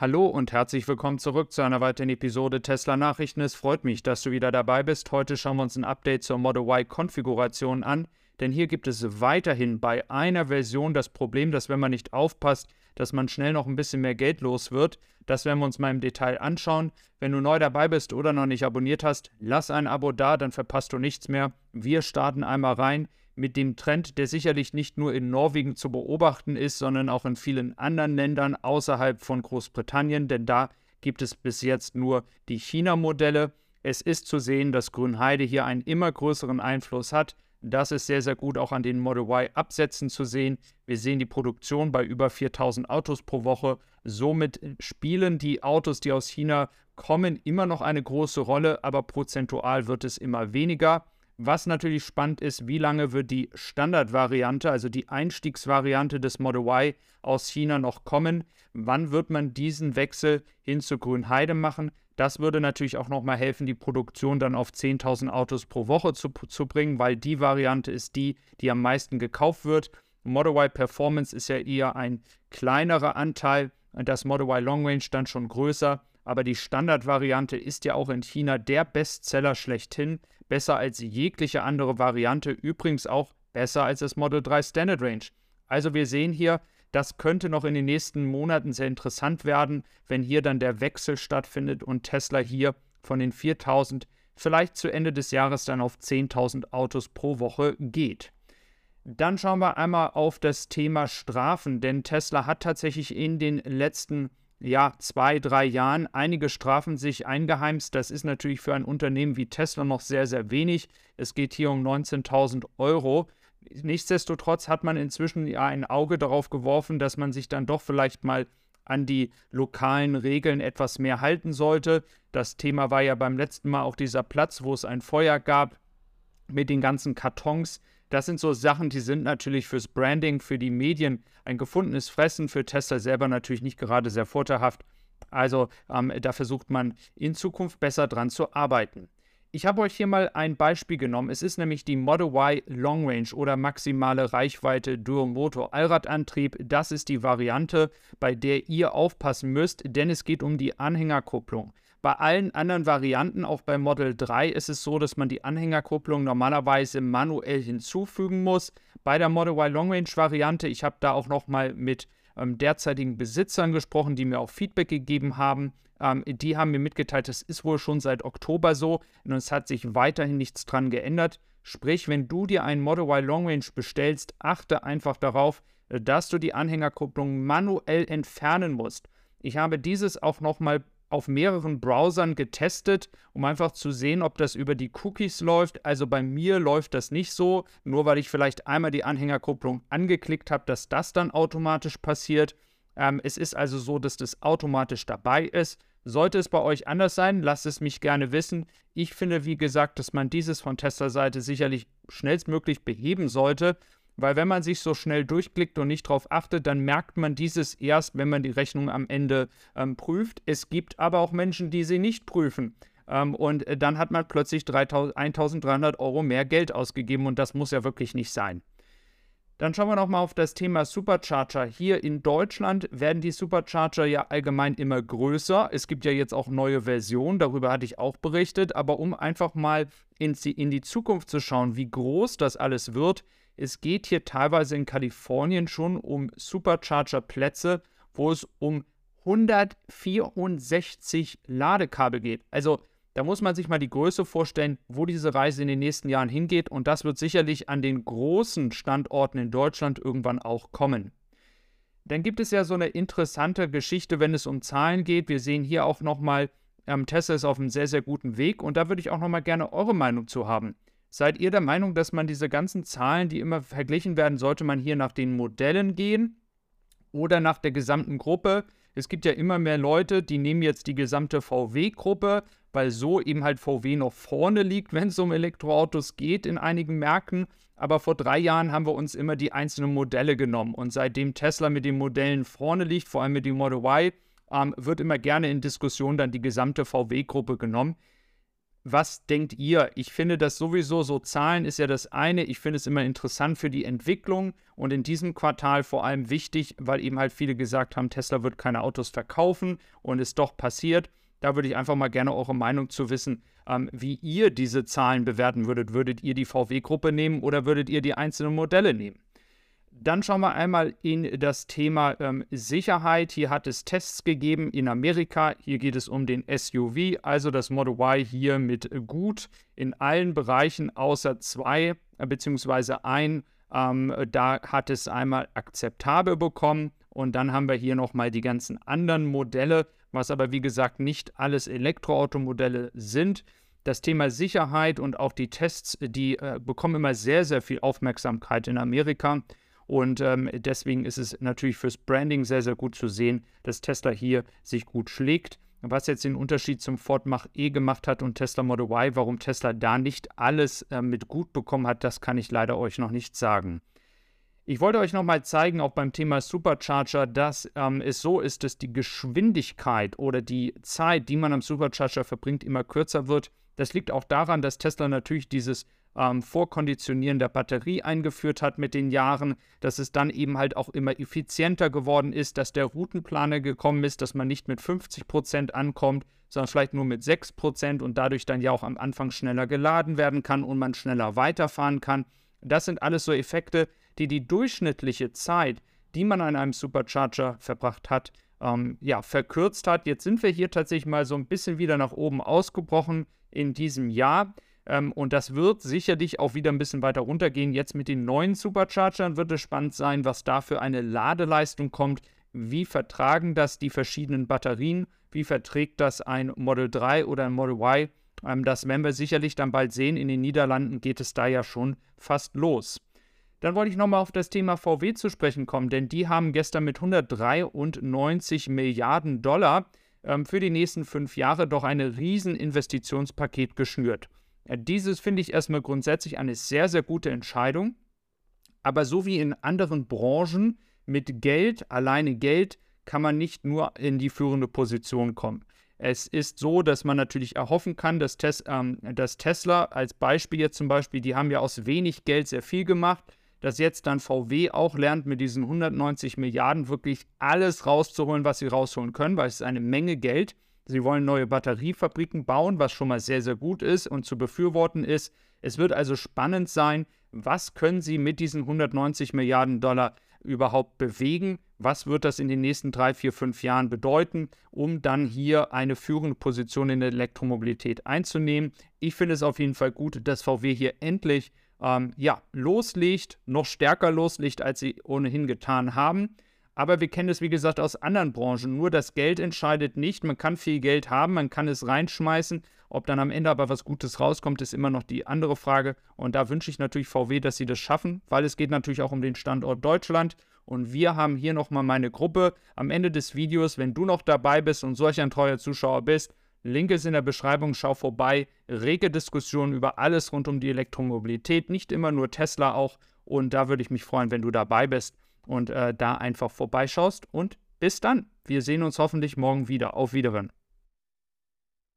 Hallo und herzlich willkommen zurück zu einer weiteren Episode Tesla Nachrichten. Es freut mich, dass du wieder dabei bist. Heute schauen wir uns ein Update zur Model Y Konfiguration an, denn hier gibt es weiterhin bei einer Version das Problem, dass wenn man nicht aufpasst, dass man schnell noch ein bisschen mehr Geld los wird. Das werden wir uns mal im Detail anschauen. Wenn du neu dabei bist oder noch nicht abonniert hast, lass ein Abo da, dann verpasst du nichts mehr. Wir starten einmal rein mit dem Trend, der sicherlich nicht nur in Norwegen zu beobachten ist, sondern auch in vielen anderen Ländern außerhalb von Großbritannien, denn da gibt es bis jetzt nur die China-Modelle. Es ist zu sehen, dass Grünheide hier einen immer größeren Einfluss hat. Das ist sehr, sehr gut auch an den Model Y-Absätzen zu sehen. Wir sehen die Produktion bei über 4000 Autos pro Woche. Somit spielen die Autos, die aus China kommen, immer noch eine große Rolle, aber prozentual wird es immer weniger. Was natürlich spannend ist, wie lange wird die Standardvariante, also die Einstiegsvariante des Model Y aus China noch kommen? Wann wird man diesen Wechsel hin zu Grünheide machen? Das würde natürlich auch nochmal helfen, die Produktion dann auf 10.000 Autos pro Woche zu, zu bringen, weil die Variante ist die, die am meisten gekauft wird. Model Y Performance ist ja eher ein kleinerer Anteil, das Model Y Long Range dann schon größer aber die Standardvariante ist ja auch in China der Bestseller schlechthin, besser als jegliche andere Variante, übrigens auch besser als das Model 3 Standard Range. Also wir sehen hier, das könnte noch in den nächsten Monaten sehr interessant werden, wenn hier dann der Wechsel stattfindet und Tesla hier von den 4000 vielleicht zu Ende des Jahres dann auf 10.000 Autos pro Woche geht. Dann schauen wir einmal auf das Thema Strafen, denn Tesla hat tatsächlich in den letzten ja, zwei, drei Jahren einige Strafen sich eingeheimst. Das ist natürlich für ein Unternehmen wie Tesla noch sehr, sehr wenig. Es geht hier um 19.000 Euro. Nichtsdestotrotz hat man inzwischen ja ein Auge darauf geworfen, dass man sich dann doch vielleicht mal an die lokalen Regeln etwas mehr halten sollte. Das Thema war ja beim letzten Mal auch dieser Platz, wo es ein Feuer gab mit den ganzen Kartons. Das sind so Sachen, die sind natürlich fürs Branding, für die Medien ein gefundenes Fressen, für Tesla selber natürlich nicht gerade sehr vorteilhaft. Also ähm, da versucht man in Zukunft besser dran zu arbeiten. Ich habe euch hier mal ein Beispiel genommen. Es ist nämlich die Model Y Long Range oder maximale Reichweite Dual Motor Allradantrieb. Das ist die Variante, bei der ihr aufpassen müsst, denn es geht um die Anhängerkupplung. Bei allen anderen Varianten, auch bei Model 3, ist es so, dass man die Anhängerkupplung normalerweise manuell hinzufügen muss. Bei der Model Y Long Range Variante, ich habe da auch nochmal mit ähm, derzeitigen Besitzern gesprochen, die mir auch Feedback gegeben haben. Ähm, die haben mir mitgeteilt, das ist wohl schon seit Oktober so und es hat sich weiterhin nichts dran geändert. Sprich, wenn du dir einen Model Y Long Range bestellst, achte einfach darauf, äh, dass du die Anhängerkupplung manuell entfernen musst. Ich habe dieses auch nochmal auf mehreren Browsern getestet, um einfach zu sehen, ob das über die Cookies läuft. Also bei mir läuft das nicht so, nur weil ich vielleicht einmal die Anhängerkupplung angeklickt habe, dass das dann automatisch passiert. Ähm, es ist also so, dass das automatisch dabei ist. Sollte es bei euch anders sein, lasst es mich gerne wissen. Ich finde, wie gesagt, dass man dieses von Tester-Seite sicherlich schnellstmöglich beheben sollte. Weil wenn man sich so schnell durchklickt und nicht darauf achtet, dann merkt man dieses erst, wenn man die Rechnung am Ende ähm, prüft. Es gibt aber auch Menschen, die sie nicht prüfen. Ähm, und äh, dann hat man plötzlich 3000, 1300 Euro mehr Geld ausgegeben und das muss ja wirklich nicht sein. Dann schauen wir nochmal auf das Thema Supercharger. Hier in Deutschland werden die Supercharger ja allgemein immer größer. Es gibt ja jetzt auch neue Versionen, darüber hatte ich auch berichtet. Aber um einfach mal in die Zukunft zu schauen, wie groß das alles wird, es geht hier teilweise in Kalifornien schon um Supercharger-Plätze, wo es um 164 Ladekabel geht. Also da muss man sich mal die Größe vorstellen, wo diese Reise in den nächsten Jahren hingeht. Und das wird sicherlich an den großen Standorten in Deutschland irgendwann auch kommen. Dann gibt es ja so eine interessante Geschichte, wenn es um Zahlen geht. Wir sehen hier auch nochmal, ähm, Tesla ist auf einem sehr, sehr guten Weg. Und da würde ich auch nochmal gerne eure Meinung zu haben. Seid ihr der Meinung, dass man diese ganzen Zahlen, die immer verglichen werden, sollte man hier nach den Modellen gehen oder nach der gesamten Gruppe? Es gibt ja immer mehr Leute, die nehmen jetzt die gesamte VW-Gruppe, weil so eben halt VW noch vorne liegt, wenn es um Elektroautos geht in einigen Märkten. Aber vor drei Jahren haben wir uns immer die einzelnen Modelle genommen. Und seitdem Tesla mit den Modellen vorne liegt, vor allem mit dem Model Y, ähm, wird immer gerne in Diskussion dann die gesamte VW-Gruppe genommen Was denkt ihr? Ich finde das sowieso so, Zahlen ist ja das eine. Ich finde es immer interessant für die Entwicklung und in diesem Quartal vor allem wichtig, weil eben halt viele gesagt haben, Tesla wird keine Autos verkaufen und ist doch passiert. Da würde ich einfach mal gerne eure Meinung zu wissen, ähm, wie ihr diese Zahlen bewerten würdet. Würdet ihr die VW-Gruppe nehmen oder würdet ihr die einzelnen Modelle nehmen? Dann schauen wir einmal in das Thema ähm, Sicherheit. Hier hat es Tests gegeben in Amerika. Hier geht es um den SUV, also das Model Y hier mit gut in allen Bereichen außer zwei äh, beziehungsweise ein. Ähm, da hat es einmal akzeptabel bekommen. Und dann haben wir hier nochmal die ganzen anderen Modelle, was aber wie gesagt nicht alles Elektroautomodelle sind. Das Thema Sicherheit und auch die Tests, die äh, bekommen immer sehr, sehr viel Aufmerksamkeit in Amerika. Und ähm, deswegen ist es natürlich fürs Branding sehr, sehr gut zu sehen, dass Tesla hier sich gut schlägt. Was jetzt den Unterschied zum Ford Mach-E gemacht hat und Tesla Model Y, warum Tesla da nicht alles äh, mit gut bekommen hat, das kann ich leider euch noch nicht sagen. Ich wollte euch nochmal zeigen, auch beim Thema Supercharger, dass ähm, es so ist, dass die Geschwindigkeit oder die Zeit, die man am Supercharger verbringt, immer kürzer wird. Das liegt auch daran, dass Tesla natürlich dieses ähm, Vorkonditionieren der Batterie eingeführt hat mit den Jahren, dass es dann eben halt auch immer effizienter geworden ist, dass der Routenplaner gekommen ist, dass man nicht mit 50% ankommt, sondern vielleicht nur mit 6% und dadurch dann ja auch am Anfang schneller geladen werden kann und man schneller weiterfahren kann. Das sind alles so Effekte, die die durchschnittliche Zeit, die man an einem Supercharger verbracht hat, ähm, ja, verkürzt hat. Jetzt sind wir hier tatsächlich mal so ein bisschen wieder nach oben ausgebrochen in diesem Jahr. Ähm, und das wird sicherlich auch wieder ein bisschen weiter runtergehen. Jetzt mit den neuen Superchargern wird es spannend sein, was da für eine Ladeleistung kommt. Wie vertragen das die verschiedenen Batterien? Wie verträgt das ein Model 3 oder ein Model Y? Ähm, das werden wir sicherlich dann bald sehen. In den Niederlanden geht es da ja schon fast los. Dann wollte ich nochmal auf das Thema VW zu sprechen kommen, denn die haben gestern mit 193 Milliarden Dollar ähm, für die nächsten fünf Jahre doch ein Rieseninvestitionspaket geschnürt. Dieses finde ich erstmal grundsätzlich eine sehr, sehr gute Entscheidung. Aber so wie in anderen Branchen mit Geld, alleine Geld, kann man nicht nur in die führende Position kommen. Es ist so, dass man natürlich erhoffen kann, dass, Tes ähm, dass Tesla als Beispiel jetzt zum Beispiel, die haben ja aus wenig Geld sehr viel gemacht, dass jetzt dann VW auch lernt, mit diesen 190 Milliarden wirklich alles rauszuholen, was sie rausholen können, weil es ist eine Menge Geld. Sie wollen neue Batteriefabriken bauen, was schon mal sehr, sehr gut ist und zu befürworten ist. Es wird also spannend sein, was können Sie mit diesen 190 Milliarden Dollar überhaupt bewegen? Was wird das in den nächsten drei, vier, fünf Jahren bedeuten, um dann hier eine führende Position in der Elektromobilität einzunehmen? Ich finde es auf jeden Fall gut, dass VW hier endlich ähm, ja, loslegt, noch stärker loslegt, als sie ohnehin getan haben. Aber wir kennen es, wie gesagt, aus anderen Branchen. Nur das Geld entscheidet nicht. Man kann viel Geld haben, man kann es reinschmeißen. Ob dann am Ende aber was Gutes rauskommt, ist immer noch die andere Frage. Und da wünsche ich natürlich VW, dass sie das schaffen, weil es geht natürlich auch um den Standort Deutschland. Und wir haben hier nochmal meine Gruppe. Am Ende des Videos, wenn du noch dabei bist und solch ein treuer Zuschauer bist, Link ist in der Beschreibung, schau vorbei. Rege Diskussionen über alles rund um die Elektromobilität, nicht immer nur Tesla auch. Und da würde ich mich freuen, wenn du dabei bist und äh, da einfach vorbeischaust. Und bis dann. Wir sehen uns hoffentlich morgen wieder. Auf Wiederhören.